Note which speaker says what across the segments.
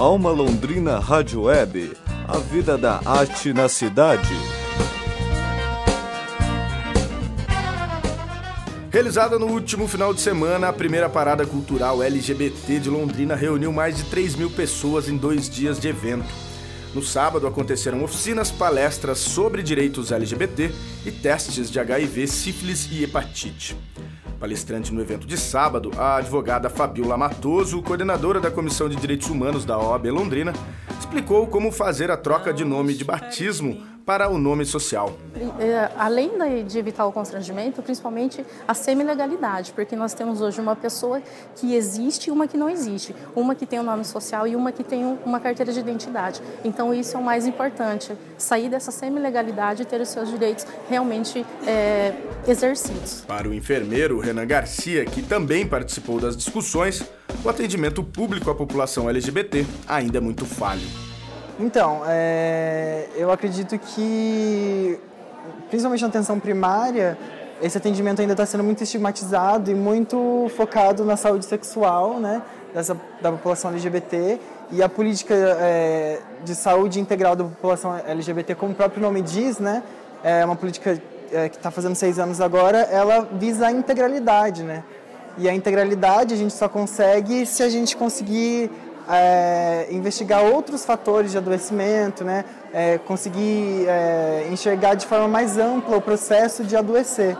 Speaker 1: Alma Londrina Rádio Web, a vida da arte na cidade.
Speaker 2: Realizada no último final de semana, a primeira parada cultural LGBT de Londrina reuniu mais de 3 mil pessoas em dois dias de evento. No sábado aconteceram oficinas, palestras sobre direitos LGBT e testes de HIV, sífilis e hepatite. Palestrante no evento de sábado, a advogada Fabiola Matoso, coordenadora da Comissão de Direitos Humanos da OAB Londrina, explicou como fazer a troca de nome de batismo para o nome social.
Speaker 3: É, além de evitar o constrangimento, principalmente a semi-legalidade, porque nós temos hoje uma pessoa que existe e uma que não existe, uma que tem o um nome social e uma que tem uma carteira de identidade. Então isso é o mais importante, sair dessa semi-legalidade e ter os seus direitos realmente é, exercidos.
Speaker 2: Para o enfermeiro Renan Garcia, que também participou das discussões, o atendimento público à população LGBT ainda é muito falho.
Speaker 4: Então, é, eu acredito que, principalmente na atenção primária, esse atendimento ainda está sendo muito estigmatizado e muito focado na saúde sexual né, dessa, da população LGBT. E a política é, de saúde integral da população LGBT, como o próprio nome diz, né, é uma política é, que está fazendo seis anos agora, ela visa a integralidade. Né? E a integralidade a gente só consegue se a gente conseguir é, investigar outros fatores de adoecimento, né? É, conseguir é, enxergar de forma mais ampla o processo de adoecer.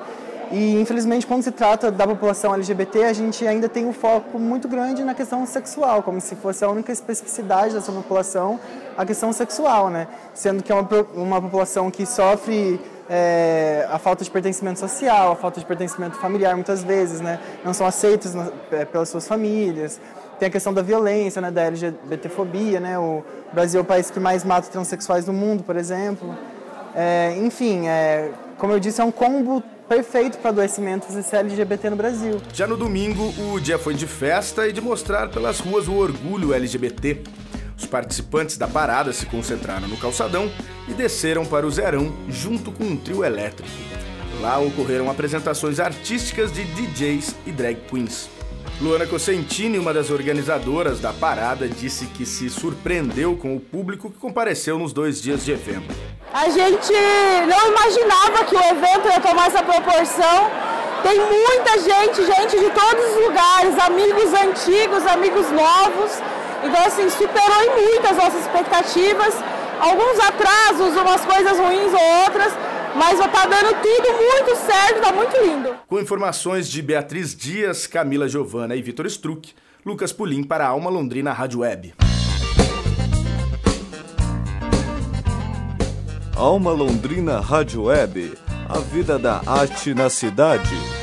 Speaker 4: E, infelizmente, quando se trata da população LGBT, a gente ainda tem um foco muito grande na questão sexual, como se fosse a única especificidade dessa população, a questão sexual, né? Sendo que é uma, uma população que sofre é, a falta de pertencimento social, a falta de pertencimento familiar, muitas vezes, né? Não são aceitos na, é, pelas suas famílias. Tem a questão da violência, né, da LGBTfobia, né? O Brasil é o país que mais mata transexuais do mundo, por exemplo. É, enfim, é, como eu disse, é um combo perfeito para adoecimento você ser LGBT no Brasil.
Speaker 2: Já no domingo, o dia foi de festa e de mostrar pelas ruas o orgulho LGBT. Os participantes da parada se concentraram no calçadão e desceram para o Zerão junto com um trio elétrico. Lá ocorreram apresentações artísticas de DJs e drag queens. Luana Cosentini, uma das organizadoras da parada, disse que se surpreendeu com o público que compareceu nos dois dias de evento.
Speaker 5: A gente não imaginava que o evento ia tomar essa proporção. Tem muita gente, gente de todos os lugares, amigos antigos, amigos novos. Então, assim, superou em muito as nossas expectativas. Alguns atrasos, umas coisas ruins ou outras, mas tá dando tudo muito certo, tá muito lindo.
Speaker 2: Com informações de Beatriz Dias, Camila Giovana e Vitor Struck, Lucas Pulim para a Alma Londrina Rádio Web.
Speaker 1: Alma Londrina Rádio Web, a vida da arte na cidade.